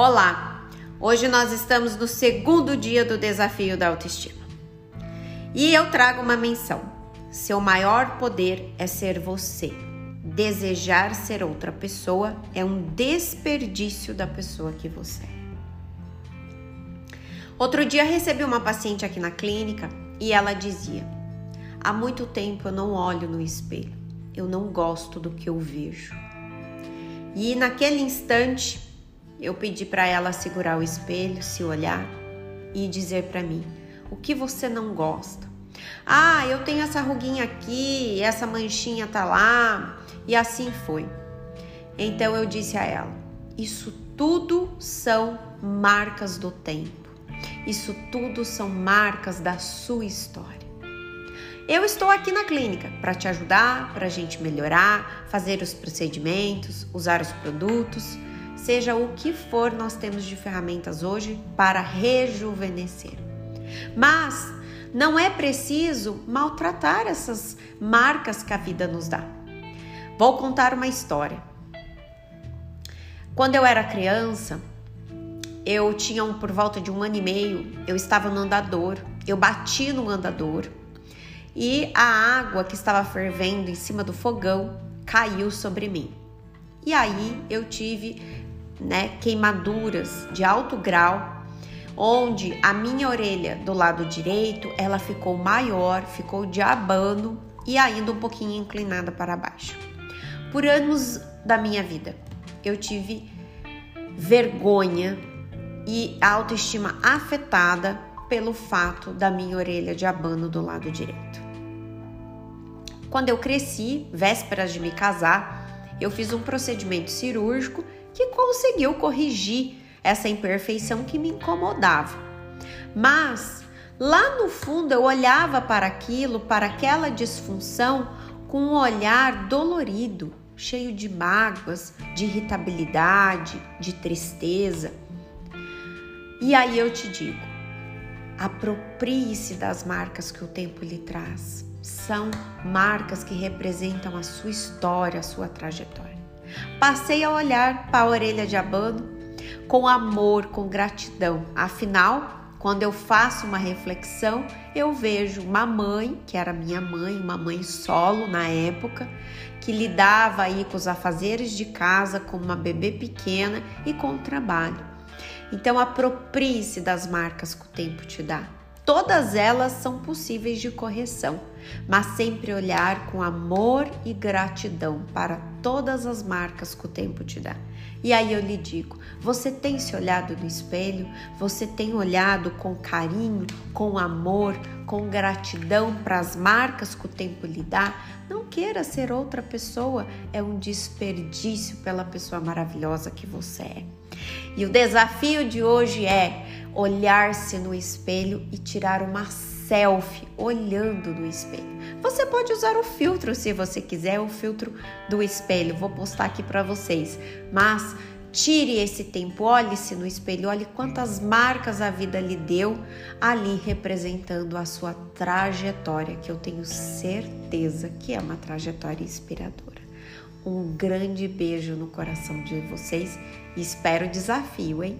Olá! Hoje nós estamos no segundo dia do desafio da autoestima. E eu trago uma menção. Seu maior poder é ser você. Desejar ser outra pessoa é um desperdício da pessoa que você é. Outro dia recebi uma paciente aqui na clínica e ela dizia: Há muito tempo eu não olho no espelho, eu não gosto do que eu vejo. E naquele instante eu pedi para ela segurar o espelho, se olhar e dizer para mim: o que você não gosta? Ah, eu tenho essa ruguinha aqui, essa manchinha tá lá, e assim foi. Então eu disse a ela: isso tudo são marcas do tempo. Isso tudo são marcas da sua história. Eu estou aqui na clínica para te ajudar, para a gente melhorar, fazer os procedimentos, usar os produtos Seja o que for, nós temos de ferramentas hoje para rejuvenescer. Mas não é preciso maltratar essas marcas que a vida nos dá. Vou contar uma história. Quando eu era criança, eu tinha um, por volta de um ano e meio, eu estava no andador, eu bati no andador e a água que estava fervendo em cima do fogão caiu sobre mim. E aí eu tive né, queimaduras de alto grau, onde a minha orelha do lado direito, ela ficou maior, ficou de abano e ainda um pouquinho inclinada para baixo. Por anos da minha vida, eu tive vergonha e autoestima afetada pelo fato da minha orelha de abano do lado direito. Quando eu cresci, vésperas de me casar, eu fiz um procedimento cirúrgico que conseguiu corrigir essa imperfeição que me incomodava. Mas lá no fundo eu olhava para aquilo, para aquela disfunção, com um olhar dolorido, cheio de mágoas, de irritabilidade, de tristeza. E aí eu te digo, aproprie-se das marcas que o tempo lhe traz. São marcas que representam a sua história, a sua trajetória. Passei a olhar para a orelha de abano com amor, com gratidão. Afinal, quando eu faço uma reflexão, eu vejo uma mãe, que era minha mãe, uma mãe solo na época, que lidava aí com os afazeres de casa, com uma bebê pequena e com o trabalho. Então, aproprie-se das marcas que o tempo te dá. Todas elas são possíveis de correção, mas sempre olhar com amor e gratidão para todas as marcas que o tempo te dá. E aí eu lhe digo: você tem se olhado no espelho? Você tem olhado com carinho, com amor, com gratidão para as marcas que o tempo lhe dá? Não queira ser outra pessoa, é um desperdício pela pessoa maravilhosa que você é. E o desafio de hoje é olhar-se no espelho e tirar uma selfie olhando no espelho. Você pode usar o filtro se você quiser, o filtro do espelho. Vou postar aqui para vocês. Mas tire esse tempo, olhe-se no espelho, olhe quantas marcas a vida lhe deu ali representando a sua trajetória, que eu tenho certeza que é uma trajetória inspiradora. Um grande beijo no coração de vocês e espero o desafio, hein?